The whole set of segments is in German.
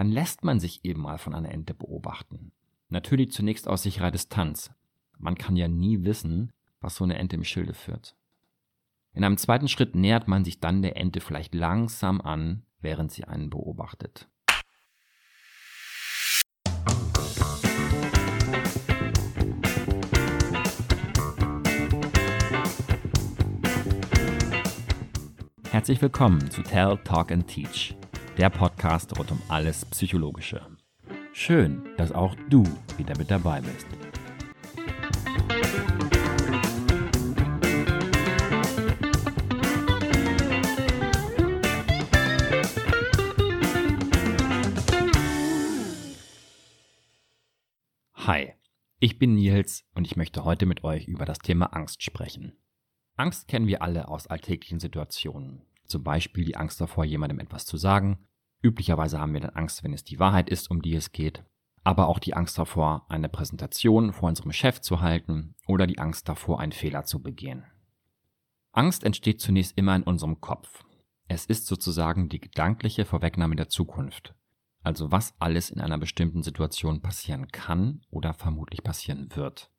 dann lässt man sich eben mal von einer Ente beobachten. Natürlich zunächst aus sicherer Distanz. Man kann ja nie wissen, was so eine Ente im Schilde führt. In einem zweiten Schritt nähert man sich dann der Ente vielleicht langsam an, während sie einen beobachtet. Herzlich willkommen zu Tell, Talk and Teach, der Podcast rund um alles Psychologische. Schön, dass auch du wieder mit dabei bist. Hi, ich bin Nils und ich möchte heute mit euch über das Thema Angst sprechen. Angst kennen wir alle aus alltäglichen Situationen. Zum Beispiel die Angst davor, jemandem etwas zu sagen. Üblicherweise haben wir dann Angst, wenn es die Wahrheit ist, um die es geht. Aber auch die Angst davor, eine Präsentation vor unserem Chef zu halten oder die Angst davor, einen Fehler zu begehen. Angst entsteht zunächst immer in unserem Kopf. Es ist sozusagen die gedankliche Vorwegnahme der Zukunft. Also was alles in einer bestimmten Situation passieren kann oder vermutlich passieren wird.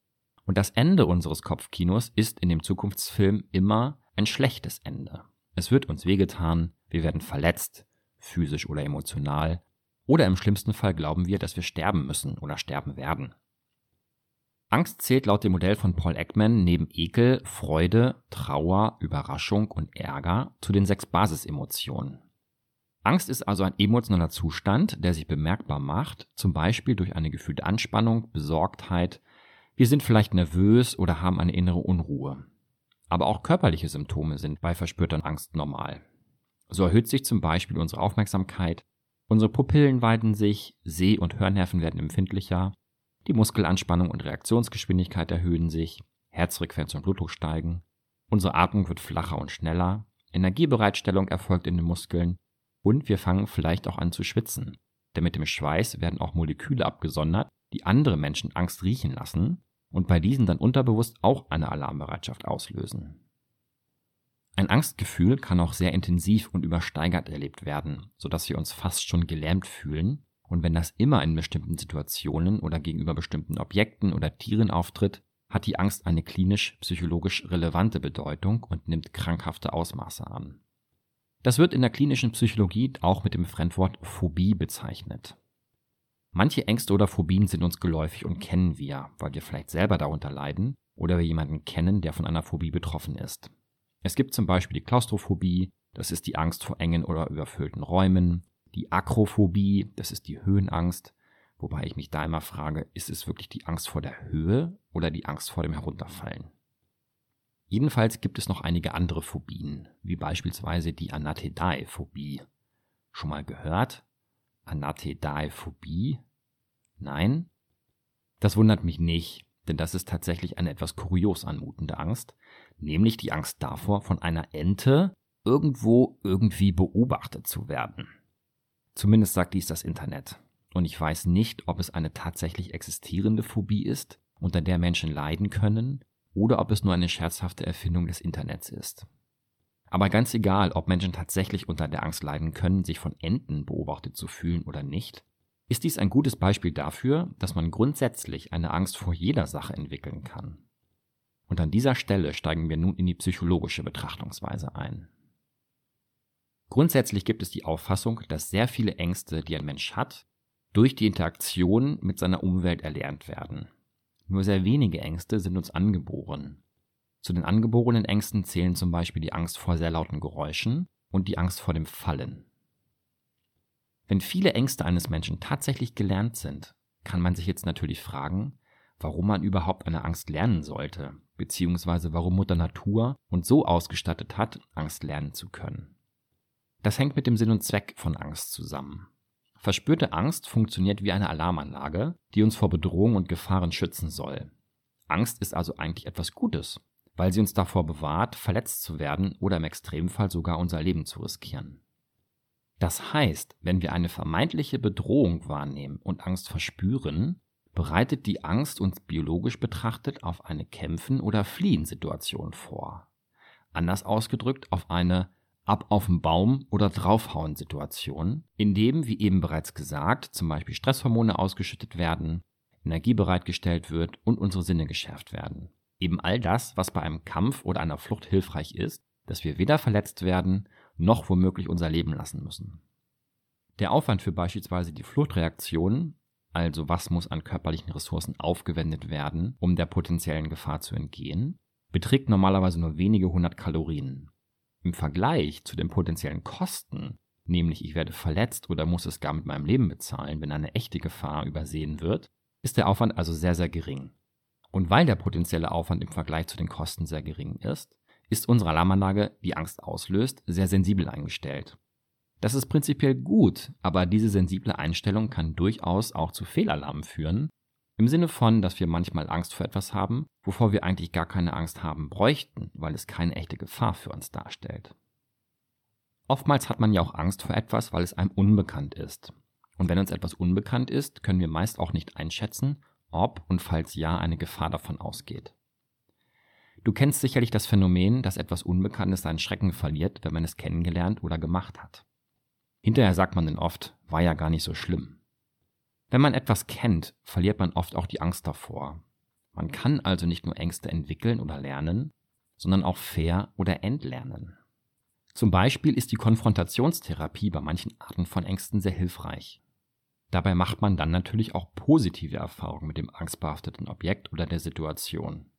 Und das Ende unseres Kopfkinos ist in dem Zukunftsfilm immer ein schlechtes Ende. Es wird uns wehgetan, wir werden verletzt, physisch oder emotional, oder im schlimmsten Fall glauben wir, dass wir sterben müssen oder sterben werden. Angst zählt laut dem Modell von Paul Ekman neben Ekel, Freude, Trauer, Überraschung und Ärger zu den sechs Basisemotionen. Angst ist also ein emotionaler Zustand, der sich bemerkbar macht, zum Beispiel durch eine gefühlte Anspannung, Besorgtheit, wir sind vielleicht nervös oder haben eine innere Unruhe. Aber auch körperliche Symptome sind bei verspürter Angst normal. So erhöht sich zum Beispiel unsere Aufmerksamkeit, unsere Pupillen weiten sich, Seh- und Hörnerven werden empfindlicher, die Muskelanspannung und Reaktionsgeschwindigkeit erhöhen sich, Herzfrequenz und Blutdruck steigen, unsere Atmung wird flacher und schneller, Energiebereitstellung erfolgt in den Muskeln und wir fangen vielleicht auch an zu schwitzen. Denn mit dem Schweiß werden auch Moleküle abgesondert, die andere Menschen Angst riechen lassen und bei diesen dann unterbewusst auch eine Alarmbereitschaft auslösen. Ein Angstgefühl kann auch sehr intensiv und übersteigert erlebt werden, sodass wir uns fast schon gelähmt fühlen, und wenn das immer in bestimmten Situationen oder gegenüber bestimmten Objekten oder Tieren auftritt, hat die Angst eine klinisch-psychologisch relevante Bedeutung und nimmt krankhafte Ausmaße an. Das wird in der klinischen Psychologie auch mit dem Fremdwort Phobie bezeichnet. Manche Ängste oder Phobien sind uns geläufig und kennen wir, weil wir vielleicht selber darunter leiden oder wir jemanden kennen, der von einer Phobie betroffen ist. Es gibt zum Beispiel die Klaustrophobie, das ist die Angst vor engen oder überfüllten Räumen, die Akrophobie, das ist die Höhenangst, wobei ich mich da immer frage, ist es wirklich die Angst vor der Höhe oder die Angst vor dem Herunterfallen? Jedenfalls gibt es noch einige andere Phobien, wie beispielsweise die Anathedae-Phobie. Schon mal gehört? Anathedaephobie? Nein? Das wundert mich nicht, denn das ist tatsächlich eine etwas kurios anmutende Angst, nämlich die Angst davor, von einer Ente irgendwo irgendwie beobachtet zu werden. Zumindest sagt dies das Internet. Und ich weiß nicht, ob es eine tatsächlich existierende Phobie ist, unter der Menschen leiden können, oder ob es nur eine scherzhafte Erfindung des Internets ist. Aber ganz egal, ob Menschen tatsächlich unter der Angst leiden können, sich von Enten beobachtet zu fühlen oder nicht, ist dies ein gutes Beispiel dafür, dass man grundsätzlich eine Angst vor jeder Sache entwickeln kann. Und an dieser Stelle steigen wir nun in die psychologische Betrachtungsweise ein. Grundsätzlich gibt es die Auffassung, dass sehr viele Ängste, die ein Mensch hat, durch die Interaktion mit seiner Umwelt erlernt werden. Nur sehr wenige Ängste sind uns angeboren. Zu den angeborenen Ängsten zählen zum Beispiel die Angst vor sehr lauten Geräuschen und die Angst vor dem Fallen. Wenn viele Ängste eines Menschen tatsächlich gelernt sind, kann man sich jetzt natürlich fragen, warum man überhaupt eine Angst lernen sollte, beziehungsweise warum Mutter Natur uns so ausgestattet hat, Angst lernen zu können. Das hängt mit dem Sinn und Zweck von Angst zusammen. Verspürte Angst funktioniert wie eine Alarmanlage, die uns vor Bedrohung und Gefahren schützen soll. Angst ist also eigentlich etwas Gutes weil sie uns davor bewahrt, verletzt zu werden oder im Extremfall sogar unser Leben zu riskieren. Das heißt, wenn wir eine vermeintliche Bedrohung wahrnehmen und Angst verspüren, bereitet die Angst uns biologisch betrachtet auf eine Kämpfen- oder Fliehen-Situation vor. Anders ausgedrückt auf eine Ab auf den Baum oder draufhauen Situationen, in dem, wie eben bereits gesagt, zum Beispiel Stresshormone ausgeschüttet werden, Energie bereitgestellt wird und unsere Sinne geschärft werden. Eben all das, was bei einem Kampf oder einer Flucht hilfreich ist, dass wir weder verletzt werden, noch womöglich unser Leben lassen müssen. Der Aufwand für beispielsweise die Fluchtreaktion, also was muss an körperlichen Ressourcen aufgewendet werden, um der potenziellen Gefahr zu entgehen, beträgt normalerweise nur wenige hundert Kalorien. Im Vergleich zu den potenziellen Kosten, nämlich ich werde verletzt oder muss es gar mit meinem Leben bezahlen, wenn eine echte Gefahr übersehen wird, ist der Aufwand also sehr, sehr gering. Und weil der potenzielle Aufwand im Vergleich zu den Kosten sehr gering ist, ist unsere Alarmanlage, die Angst auslöst, sehr sensibel eingestellt. Das ist prinzipiell gut, aber diese sensible Einstellung kann durchaus auch zu Fehlalarmen führen, im Sinne von, dass wir manchmal Angst vor etwas haben, wovor wir eigentlich gar keine Angst haben bräuchten, weil es keine echte Gefahr für uns darstellt. Oftmals hat man ja auch Angst vor etwas, weil es einem unbekannt ist. Und wenn uns etwas unbekannt ist, können wir meist auch nicht einschätzen, ob und falls ja eine Gefahr davon ausgeht. Du kennst sicherlich das Phänomen, dass etwas Unbekanntes seinen Schrecken verliert, wenn man es kennengelernt oder gemacht hat. Hinterher sagt man dann oft, war ja gar nicht so schlimm. Wenn man etwas kennt, verliert man oft auch die Angst davor. Man kann also nicht nur Ängste entwickeln oder lernen, sondern auch fair oder entlernen. Zum Beispiel ist die Konfrontationstherapie bei manchen Arten von Ängsten sehr hilfreich. Dabei macht man dann natürlich auch positive Erfahrungen mit dem angstbehafteten Objekt oder der Situation.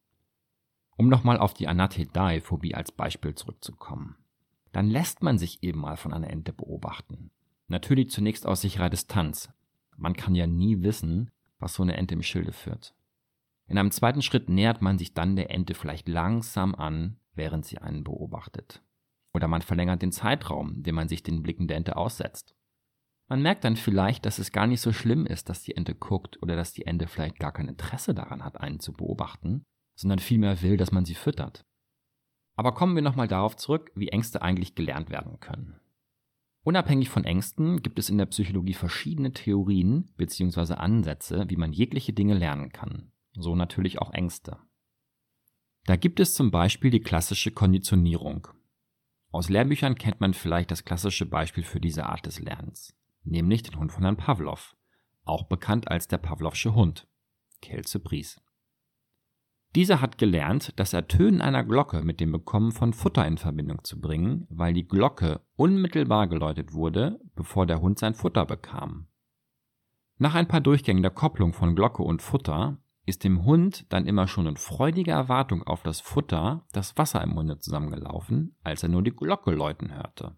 Um nochmal auf die Anathedae-Phobie als Beispiel zurückzukommen. Dann lässt man sich eben mal von einer Ente beobachten. Natürlich zunächst aus sicherer Distanz. Man kann ja nie wissen, was so eine Ente im Schilde führt. In einem zweiten Schritt nähert man sich dann der Ente vielleicht langsam an, während sie einen beobachtet. Oder man verlängert den Zeitraum, den man sich den Blicken der Ente aussetzt. Man merkt dann vielleicht, dass es gar nicht so schlimm ist, dass die Ente guckt oder dass die Ente vielleicht gar kein Interesse daran hat, einen zu beobachten, sondern vielmehr will, dass man sie füttert. Aber kommen wir nochmal darauf zurück, wie Ängste eigentlich gelernt werden können. Unabhängig von Ängsten gibt es in der Psychologie verschiedene Theorien bzw. Ansätze, wie man jegliche Dinge lernen kann. So natürlich auch Ängste. Da gibt es zum Beispiel die klassische Konditionierung. Aus Lehrbüchern kennt man vielleicht das klassische Beispiel für diese Art des Lernens, nämlich den Hund von Herrn Pavlov, auch bekannt als der Pavlovsche Hund, Kelze Bries. Dieser hat gelernt, das Ertönen einer Glocke mit dem Bekommen von Futter in Verbindung zu bringen, weil die Glocke unmittelbar geläutet wurde, bevor der Hund sein Futter bekam. Nach ein paar Durchgängen der Kopplung von Glocke und Futter ist dem Hund dann immer schon in freudiger Erwartung auf das Futter das Wasser im Munde zusammengelaufen, als er nur die Glocke läuten hörte.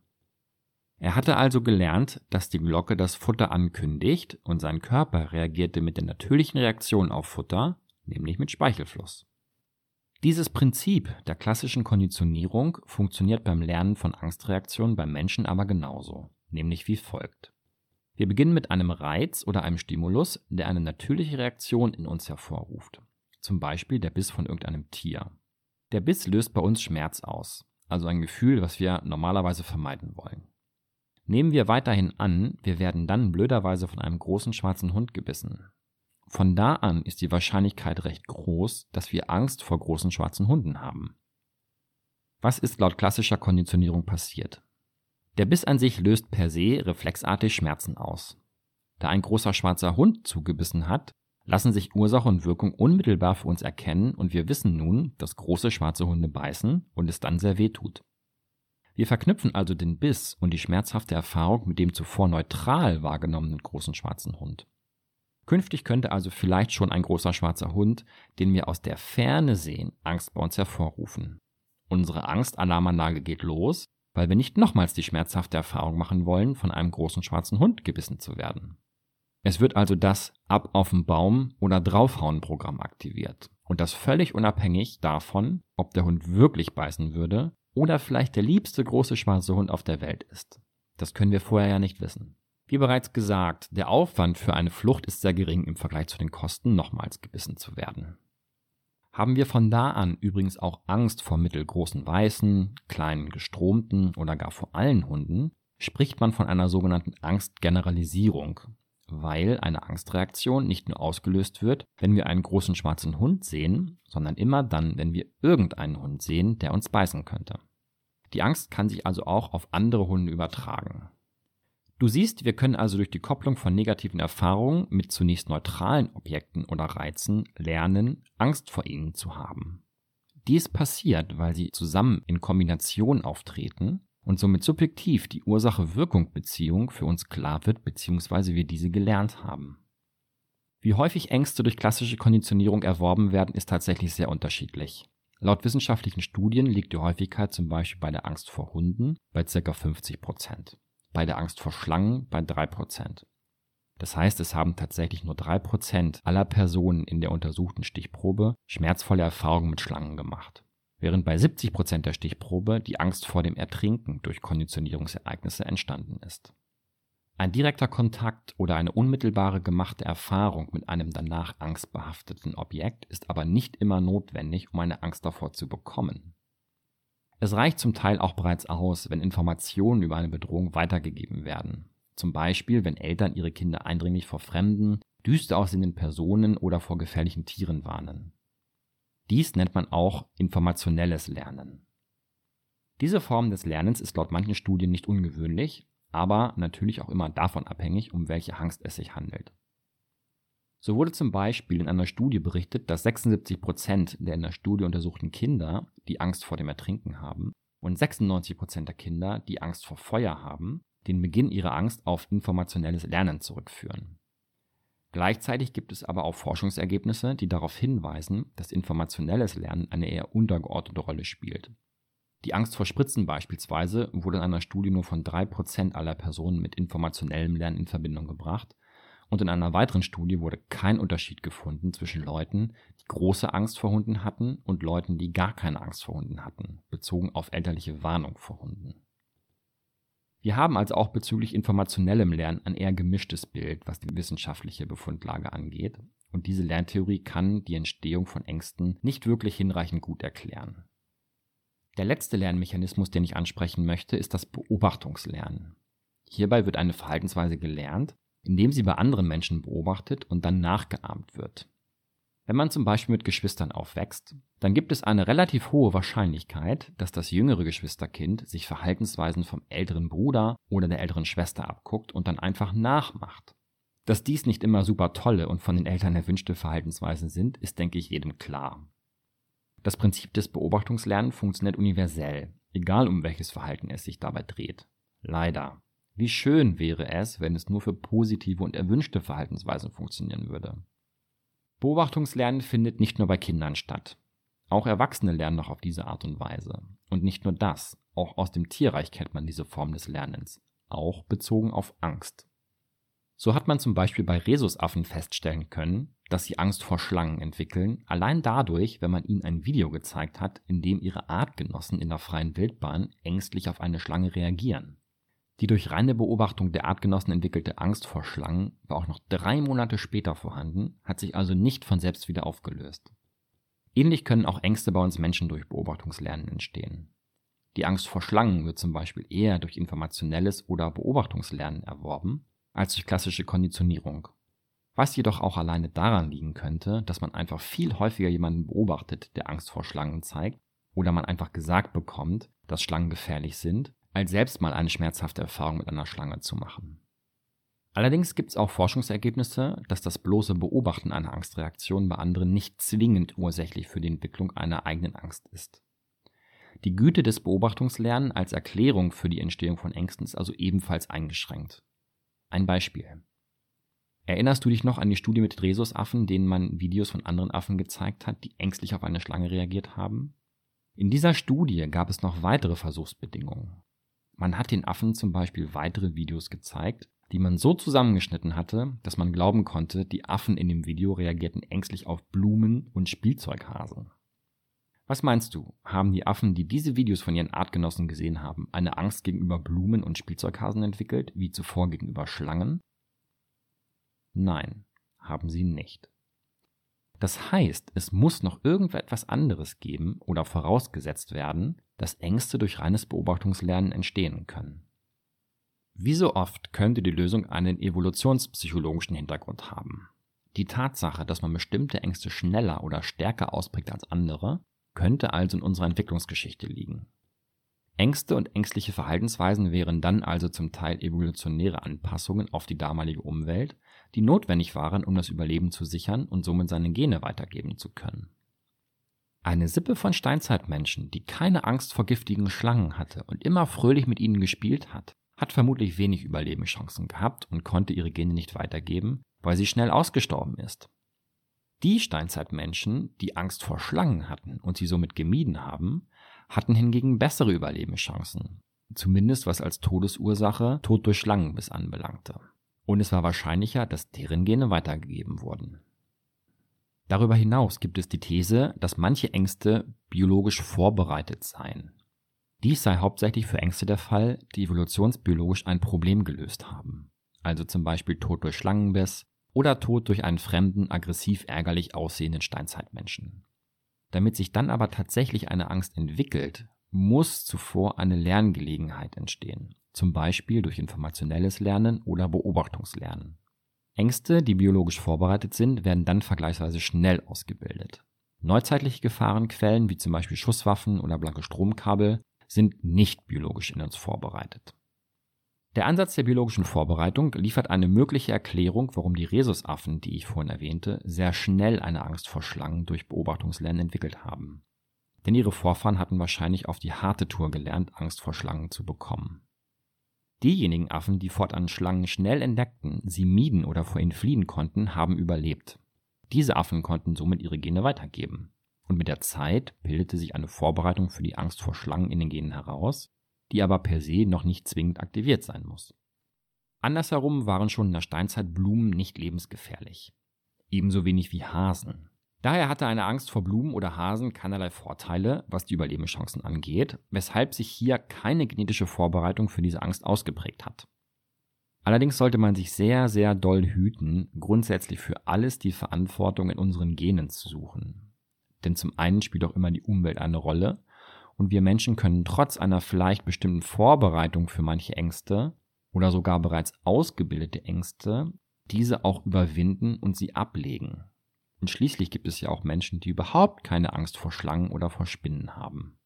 Er hatte also gelernt, dass die Glocke das Futter ankündigt und sein Körper reagierte mit der natürlichen Reaktion auf Futter nämlich mit Speichelfluss. Dieses Prinzip der klassischen Konditionierung funktioniert beim Lernen von Angstreaktionen beim Menschen aber genauso, nämlich wie folgt. Wir beginnen mit einem Reiz oder einem Stimulus, der eine natürliche Reaktion in uns hervorruft, zum Beispiel der Biss von irgendeinem Tier. Der Biss löst bei uns Schmerz aus, also ein Gefühl, was wir normalerweise vermeiden wollen. Nehmen wir weiterhin an, wir werden dann blöderweise von einem großen schwarzen Hund gebissen, von da an ist die Wahrscheinlichkeit recht groß, dass wir Angst vor großen schwarzen Hunden haben. Was ist laut klassischer Konditionierung passiert? Der Biss an sich löst per se reflexartig Schmerzen aus. Da ein großer schwarzer Hund zugebissen hat, lassen sich Ursache und Wirkung unmittelbar für uns erkennen und wir wissen nun, dass große schwarze Hunde beißen und es dann sehr weh tut. Wir verknüpfen also den Biss und die schmerzhafte Erfahrung mit dem zuvor neutral wahrgenommenen großen schwarzen Hund. Künftig könnte also vielleicht schon ein großer schwarzer Hund, den wir aus der Ferne sehen, Angst bei uns hervorrufen. Unsere Angstalarmanlage geht los, weil wir nicht nochmals die schmerzhafte Erfahrung machen wollen, von einem großen schwarzen Hund gebissen zu werden. Es wird also das Ab auf den Baum oder draufhauen Programm aktiviert. Und das völlig unabhängig davon, ob der Hund wirklich beißen würde oder vielleicht der liebste große schwarze Hund auf der Welt ist. Das können wir vorher ja nicht wissen. Wie bereits gesagt, der Aufwand für eine Flucht ist sehr gering im Vergleich zu den Kosten, nochmals gebissen zu werden. Haben wir von da an übrigens auch Angst vor mittelgroßen Weißen, kleinen gestromten oder gar vor allen Hunden, spricht man von einer sogenannten Angstgeneralisierung, weil eine Angstreaktion nicht nur ausgelöst wird, wenn wir einen großen schwarzen Hund sehen, sondern immer dann, wenn wir irgendeinen Hund sehen, der uns beißen könnte. Die Angst kann sich also auch auf andere Hunde übertragen. Du siehst, wir können also durch die Kopplung von negativen Erfahrungen mit zunächst neutralen Objekten oder Reizen lernen, Angst vor ihnen zu haben. Dies passiert, weil sie zusammen in Kombination auftreten und somit subjektiv die Ursache-Wirkung-Beziehung für uns klar wird bzw. wir diese gelernt haben. Wie häufig Ängste durch klassische Konditionierung erworben werden, ist tatsächlich sehr unterschiedlich. Laut wissenschaftlichen Studien liegt die Häufigkeit zum Beispiel bei der Angst vor Hunden bei ca. 50 Prozent bei der Angst vor Schlangen bei 3%. Das heißt, es haben tatsächlich nur 3% aller Personen in der untersuchten Stichprobe schmerzvolle Erfahrungen mit Schlangen gemacht, während bei 70% der Stichprobe die Angst vor dem Ertrinken durch Konditionierungsereignisse entstanden ist. Ein direkter Kontakt oder eine unmittelbare gemachte Erfahrung mit einem danach angstbehafteten Objekt ist aber nicht immer notwendig, um eine Angst davor zu bekommen. Es reicht zum Teil auch bereits aus, wenn Informationen über eine Bedrohung weitergegeben werden. Zum Beispiel, wenn Eltern ihre Kinder eindringlich vor fremden, düster aussehenden Personen oder vor gefährlichen Tieren warnen. Dies nennt man auch informationelles Lernen. Diese Form des Lernens ist laut manchen Studien nicht ungewöhnlich, aber natürlich auch immer davon abhängig, um welche Angst es sich handelt. So wurde zum Beispiel in einer Studie berichtet, dass 76 Prozent der in der Studie untersuchten Kinder, die Angst vor dem Ertrinken haben, und 96 Prozent der Kinder, die Angst vor Feuer haben, den Beginn ihrer Angst auf informationelles Lernen zurückführen. Gleichzeitig gibt es aber auch Forschungsergebnisse, die darauf hinweisen, dass informationelles Lernen eine eher untergeordnete Rolle spielt. Die Angst vor Spritzen beispielsweise wurde in einer Studie nur von 3% aller Personen mit informationellem Lernen in Verbindung gebracht und in einer weiteren Studie wurde kein Unterschied gefunden zwischen Leuten, die große Angst vor Hunden hatten und Leuten, die gar keine Angst vor Hunden hatten, bezogen auf elterliche Warnung vor Hunden. Wir haben also auch bezüglich informationellem Lernen ein eher gemischtes Bild, was die wissenschaftliche Befundlage angeht, und diese Lerntheorie kann die Entstehung von Ängsten nicht wirklich hinreichend gut erklären. Der letzte Lernmechanismus, den ich ansprechen möchte, ist das Beobachtungslernen. Hierbei wird eine Verhaltensweise gelernt, indem sie bei anderen Menschen beobachtet und dann nachgeahmt wird. Wenn man zum Beispiel mit Geschwistern aufwächst, dann gibt es eine relativ hohe Wahrscheinlichkeit, dass das jüngere Geschwisterkind sich Verhaltensweisen vom älteren Bruder oder der älteren Schwester abguckt und dann einfach nachmacht. Dass dies nicht immer super tolle und von den Eltern erwünschte Verhaltensweisen sind, ist, denke ich, jedem klar. Das Prinzip des Beobachtungslernens funktioniert universell, egal um welches Verhalten es sich dabei dreht. Leider. Wie schön wäre es, wenn es nur für positive und erwünschte Verhaltensweisen funktionieren würde. Beobachtungslernen findet nicht nur bei Kindern statt. Auch Erwachsene lernen noch auf diese Art und Weise. Und nicht nur das, auch aus dem Tierreich kennt man diese Form des Lernens, auch bezogen auf Angst. So hat man zum Beispiel bei Rhesusaffen feststellen können, dass sie Angst vor Schlangen entwickeln, allein dadurch, wenn man ihnen ein Video gezeigt hat, in dem ihre Artgenossen in der freien Wildbahn ängstlich auf eine Schlange reagieren. Die durch reine Beobachtung der Artgenossen entwickelte Angst vor Schlangen war auch noch drei Monate später vorhanden, hat sich also nicht von selbst wieder aufgelöst. Ähnlich können auch Ängste bei uns Menschen durch Beobachtungslernen entstehen. Die Angst vor Schlangen wird zum Beispiel eher durch informationelles oder Beobachtungslernen erworben, als durch klassische Konditionierung. Was jedoch auch alleine daran liegen könnte, dass man einfach viel häufiger jemanden beobachtet, der Angst vor Schlangen zeigt, oder man einfach gesagt bekommt, dass Schlangen gefährlich sind, als selbst mal eine schmerzhafte Erfahrung mit einer Schlange zu machen. Allerdings gibt es auch Forschungsergebnisse, dass das bloße Beobachten einer Angstreaktion bei anderen nicht zwingend ursächlich für die Entwicklung einer eigenen Angst ist. Die Güte des Beobachtungslernens als Erklärung für die Entstehung von Ängsten ist also ebenfalls eingeschränkt. Ein Beispiel. Erinnerst du dich noch an die Studie mit Rhesusaffen, denen man Videos von anderen Affen gezeigt hat, die ängstlich auf eine Schlange reagiert haben? In dieser Studie gab es noch weitere Versuchsbedingungen. Man hat den Affen zum Beispiel weitere Videos gezeigt, die man so zusammengeschnitten hatte, dass man glauben konnte, die Affen in dem Video reagierten ängstlich auf Blumen und Spielzeughasen. Was meinst du, haben die Affen, die diese Videos von ihren Artgenossen gesehen haben, eine Angst gegenüber Blumen und Spielzeughasen entwickelt, wie zuvor gegenüber Schlangen? Nein, haben sie nicht. Das heißt, es muss noch irgendetwas anderes geben oder vorausgesetzt werden, dass Ängste durch reines Beobachtungslernen entstehen können. Wie so oft könnte die Lösung einen evolutionspsychologischen Hintergrund haben. Die Tatsache, dass man bestimmte Ängste schneller oder stärker ausprägt als andere, könnte also in unserer Entwicklungsgeschichte liegen. Ängste und ängstliche Verhaltensweisen wären dann also zum Teil evolutionäre Anpassungen auf die damalige Umwelt, die notwendig waren, um das Überleben zu sichern und somit seine Gene weitergeben zu können. Eine Sippe von Steinzeitmenschen, die keine Angst vor giftigen Schlangen hatte und immer fröhlich mit ihnen gespielt hat, hat vermutlich wenig Überlebenschancen gehabt und konnte ihre Gene nicht weitergeben, weil sie schnell ausgestorben ist. Die Steinzeitmenschen, die Angst vor Schlangen hatten und sie somit gemieden haben, hatten hingegen bessere Überlebenschancen, zumindest was als Todesursache Tod durch Schlangenbiss anbelangte. Und es war wahrscheinlicher, dass deren Gene weitergegeben wurden. Darüber hinaus gibt es die These, dass manche Ängste biologisch vorbereitet seien. Dies sei hauptsächlich für Ängste der Fall, die evolutionsbiologisch ein Problem gelöst haben, also zum Beispiel Tod durch Schlangenbiss oder Tod durch einen fremden, aggressiv ärgerlich aussehenden Steinzeitmenschen. Damit sich dann aber tatsächlich eine Angst entwickelt, muss zuvor eine Lerngelegenheit entstehen, zum Beispiel durch informationelles Lernen oder Beobachtungslernen. Ängste, die biologisch vorbereitet sind, werden dann vergleichsweise schnell ausgebildet. Neuzeitliche Gefahrenquellen wie zum Beispiel Schusswaffen oder blanke Stromkabel sind nicht biologisch in uns vorbereitet. Der Ansatz der biologischen Vorbereitung liefert eine mögliche Erklärung, warum die Rhesusaffen, die ich vorhin erwähnte, sehr schnell eine Angst vor Schlangen durch Beobachtungslernen entwickelt haben. Denn ihre Vorfahren hatten wahrscheinlich auf die harte Tour gelernt, Angst vor Schlangen zu bekommen. Diejenigen Affen, die fortan Schlangen schnell entdeckten, sie mieden oder vor ihnen fliehen konnten, haben überlebt. Diese Affen konnten somit ihre Gene weitergeben. Und mit der Zeit bildete sich eine Vorbereitung für die Angst vor Schlangen in den Genen heraus, die aber per se noch nicht zwingend aktiviert sein muss. Andersherum waren schon in der Steinzeit Blumen nicht lebensgefährlich. Ebenso wenig wie Hasen. Daher hatte eine Angst vor Blumen oder Hasen keinerlei Vorteile, was die Überlebenschancen angeht, weshalb sich hier keine genetische Vorbereitung für diese Angst ausgeprägt hat. Allerdings sollte man sich sehr, sehr doll hüten, grundsätzlich für alles die Verantwortung in unseren Genen zu suchen. Denn zum einen spielt auch immer die Umwelt eine Rolle und wir Menschen können trotz einer vielleicht bestimmten Vorbereitung für manche Ängste oder sogar bereits ausgebildete Ängste diese auch überwinden und sie ablegen. Und schließlich gibt es ja auch Menschen, die überhaupt keine Angst vor Schlangen oder vor Spinnen haben.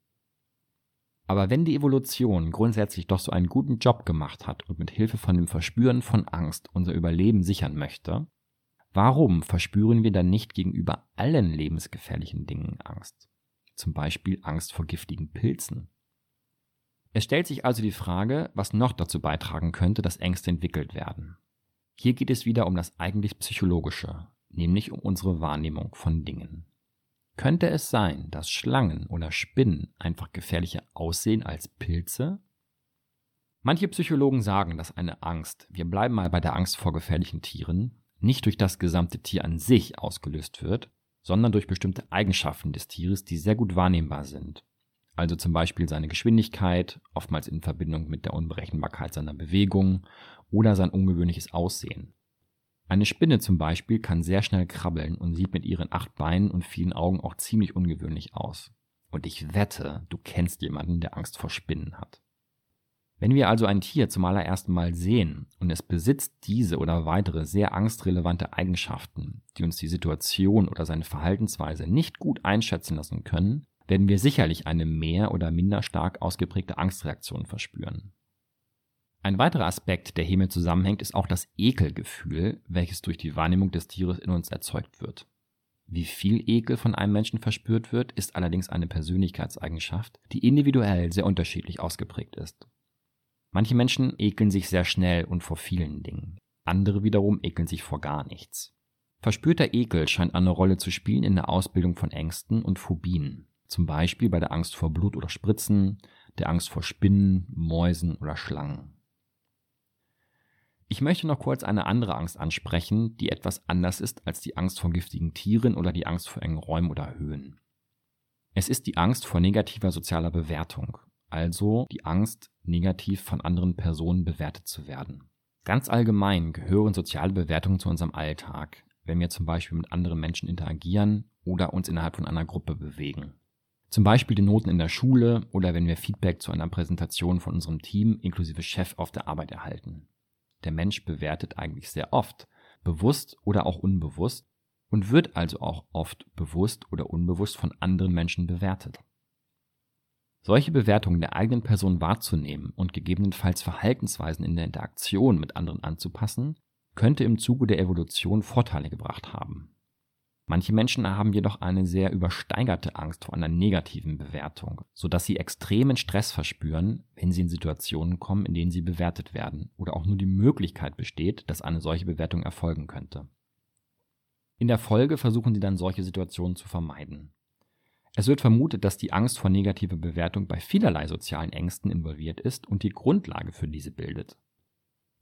Aber wenn die Evolution grundsätzlich doch so einen guten Job gemacht hat und mit Hilfe von dem Verspüren von Angst unser Überleben sichern möchte, warum verspüren wir dann nicht gegenüber allen lebensgefährlichen Dingen Angst? Zum Beispiel Angst vor giftigen Pilzen. Es stellt sich also die Frage, was noch dazu beitragen könnte, dass Ängste entwickelt werden. Hier geht es wieder um das eigentlich Psychologische, nämlich um unsere Wahrnehmung von Dingen. Könnte es sein, dass Schlangen oder Spinnen einfach gefährlicher aussehen als Pilze? Manche Psychologen sagen, dass eine Angst, wir bleiben mal bei der Angst vor gefährlichen Tieren, nicht durch das gesamte Tier an sich ausgelöst wird, sondern durch bestimmte Eigenschaften des Tieres, die sehr gut wahrnehmbar sind. Also zum Beispiel seine Geschwindigkeit, oftmals in Verbindung mit der Unberechenbarkeit seiner Bewegung oder sein ungewöhnliches Aussehen. Eine Spinne zum Beispiel kann sehr schnell krabbeln und sieht mit ihren acht Beinen und vielen Augen auch ziemlich ungewöhnlich aus. Und ich wette, du kennst jemanden, der Angst vor Spinnen hat. Wenn wir also ein Tier zum allerersten Mal sehen und es besitzt diese oder weitere sehr angstrelevante Eigenschaften, die uns die Situation oder seine Verhaltensweise nicht gut einschätzen lassen können, werden wir sicherlich eine mehr oder minder stark ausgeprägte Angstreaktion verspüren. Ein weiterer Aspekt, der hiermit zusammenhängt, ist auch das Ekelgefühl, welches durch die Wahrnehmung des Tieres in uns erzeugt wird. Wie viel Ekel von einem Menschen verspürt wird, ist allerdings eine Persönlichkeitseigenschaft, die individuell sehr unterschiedlich ausgeprägt ist. Manche Menschen ekeln sich sehr schnell und vor vielen Dingen. Andere wiederum ekeln sich vor gar nichts. Verspürter Ekel scheint eine Rolle zu spielen in der Ausbildung von Ängsten und Phobien. Zum Beispiel bei der Angst vor Blut oder Spritzen, der Angst vor Spinnen, Mäusen oder Schlangen. Ich möchte noch kurz eine andere Angst ansprechen, die etwas anders ist als die Angst vor giftigen Tieren oder die Angst vor engen Räumen oder Höhen. Es ist die Angst vor negativer sozialer Bewertung, also die Angst, negativ von anderen Personen bewertet zu werden. Ganz allgemein gehören soziale Bewertungen zu unserem Alltag, wenn wir zum Beispiel mit anderen Menschen interagieren oder uns innerhalb von einer Gruppe bewegen. Zum Beispiel die Noten in der Schule oder wenn wir Feedback zu einer Präsentation von unserem Team inklusive Chef auf der Arbeit erhalten. Der Mensch bewertet eigentlich sehr oft, bewusst oder auch unbewusst, und wird also auch oft bewusst oder unbewusst von anderen Menschen bewertet. Solche Bewertungen der eigenen Person wahrzunehmen und gegebenenfalls Verhaltensweisen in der Interaktion mit anderen anzupassen, könnte im Zuge der Evolution Vorteile gebracht haben. Manche Menschen haben jedoch eine sehr übersteigerte Angst vor einer negativen Bewertung, sodass sie extremen Stress verspüren, wenn sie in Situationen kommen, in denen sie bewertet werden oder auch nur die Möglichkeit besteht, dass eine solche Bewertung erfolgen könnte. In der Folge versuchen sie dann solche Situationen zu vermeiden. Es wird vermutet, dass die Angst vor negativer Bewertung bei vielerlei sozialen Ängsten involviert ist und die Grundlage für diese bildet.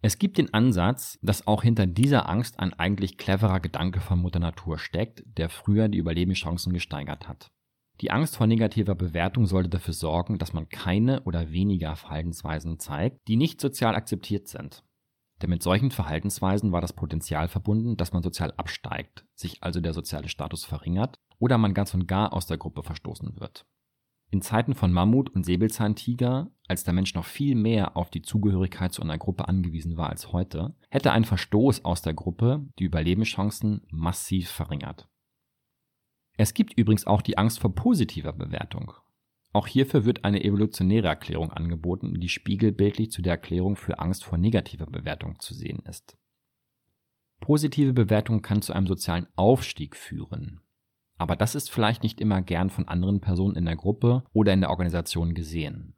Es gibt den Ansatz, dass auch hinter dieser Angst ein eigentlich cleverer Gedanke von Mutter Natur steckt, der früher die Überlebenschancen gesteigert hat. Die Angst vor negativer Bewertung sollte dafür sorgen, dass man keine oder weniger Verhaltensweisen zeigt, die nicht sozial akzeptiert sind. Denn mit solchen Verhaltensweisen war das Potenzial verbunden, dass man sozial absteigt, sich also der soziale Status verringert oder man ganz und gar aus der Gruppe verstoßen wird. In Zeiten von Mammut und Säbelzahntiger, als der Mensch noch viel mehr auf die Zugehörigkeit zu einer Gruppe angewiesen war als heute, hätte ein Verstoß aus der Gruppe die Überlebenschancen massiv verringert. Es gibt übrigens auch die Angst vor positiver Bewertung. Auch hierfür wird eine evolutionäre Erklärung angeboten, die spiegelbildlich zu der Erklärung für Angst vor negativer Bewertung zu sehen ist. Positive Bewertung kann zu einem sozialen Aufstieg führen, aber das ist vielleicht nicht immer gern von anderen Personen in der Gruppe oder in der Organisation gesehen.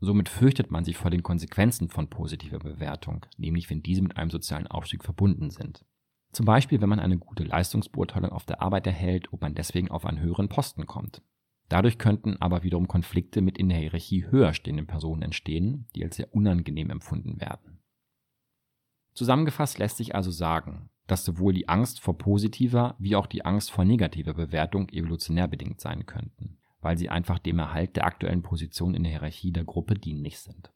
Somit fürchtet man sich vor den Konsequenzen von positiver Bewertung, nämlich wenn diese mit einem sozialen Aufstieg verbunden sind. Zum Beispiel, wenn man eine gute Leistungsbeurteilung auf der Arbeit erhält, ob man deswegen auf einen höheren Posten kommt. Dadurch könnten aber wiederum Konflikte mit in der Hierarchie höher stehenden Personen entstehen, die als sehr unangenehm empfunden werden. Zusammengefasst lässt sich also sagen, dass sowohl die Angst vor positiver wie auch die Angst vor negativer Bewertung evolutionär bedingt sein könnten, weil sie einfach dem Erhalt der aktuellen Position in der Hierarchie der Gruppe dienlich sind.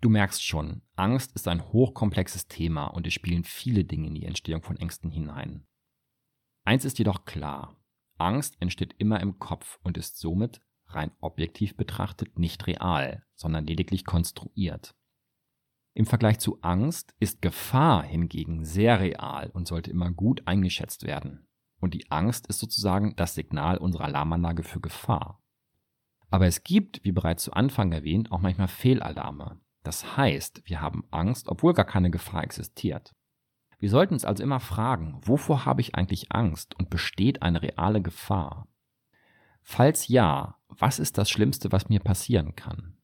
Du merkst schon, Angst ist ein hochkomplexes Thema und es spielen viele Dinge in die Entstehung von Ängsten hinein. Eins ist jedoch klar, Angst entsteht immer im Kopf und ist somit, rein objektiv betrachtet, nicht real, sondern lediglich konstruiert. Im Vergleich zu Angst ist Gefahr hingegen sehr real und sollte immer gut eingeschätzt werden. Und die Angst ist sozusagen das Signal unserer Alarmanlage für Gefahr. Aber es gibt, wie bereits zu Anfang erwähnt, auch manchmal Fehlalarme. Das heißt, wir haben Angst, obwohl gar keine Gefahr existiert. Wir sollten uns also immer fragen, wovor habe ich eigentlich Angst und besteht eine reale Gefahr? Falls ja, was ist das Schlimmste, was mir passieren kann?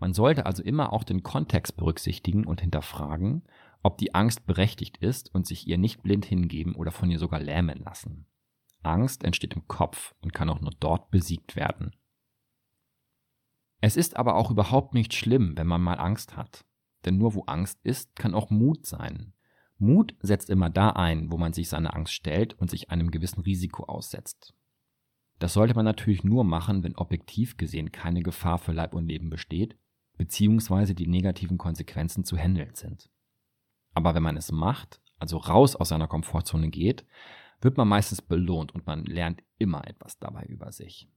Man sollte also immer auch den Kontext berücksichtigen und hinterfragen, ob die Angst berechtigt ist und sich ihr nicht blind hingeben oder von ihr sogar lähmen lassen. Angst entsteht im Kopf und kann auch nur dort besiegt werden. Es ist aber auch überhaupt nicht schlimm, wenn man mal Angst hat. Denn nur wo Angst ist, kann auch Mut sein. Mut setzt immer da ein, wo man sich seiner Angst stellt und sich einem gewissen Risiko aussetzt. Das sollte man natürlich nur machen, wenn objektiv gesehen keine Gefahr für Leib und Leben besteht beziehungsweise die negativen Konsequenzen zu handeln sind. Aber wenn man es macht, also raus aus seiner Komfortzone geht, wird man meistens belohnt und man lernt immer etwas dabei über sich.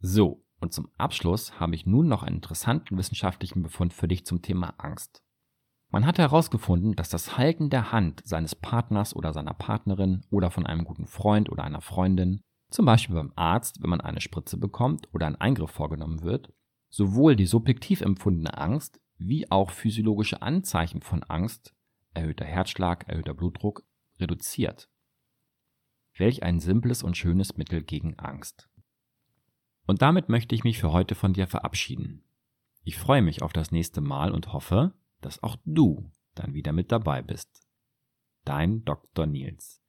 So, und zum Abschluss habe ich nun noch einen interessanten wissenschaftlichen Befund für dich zum Thema Angst. Man hat herausgefunden, dass das Halten der Hand seines Partners oder seiner Partnerin oder von einem guten Freund oder einer Freundin, zum Beispiel beim Arzt, wenn man eine Spritze bekommt oder ein Eingriff vorgenommen wird, sowohl die subjektiv empfundene Angst wie auch physiologische Anzeichen von Angst, erhöhter Herzschlag, erhöhter Blutdruck, reduziert. Welch ein simples und schönes Mittel gegen Angst. Und damit möchte ich mich für heute von dir verabschieden. Ich freue mich auf das nächste Mal und hoffe, dass auch du dann wieder mit dabei bist. Dein Dr. Nils.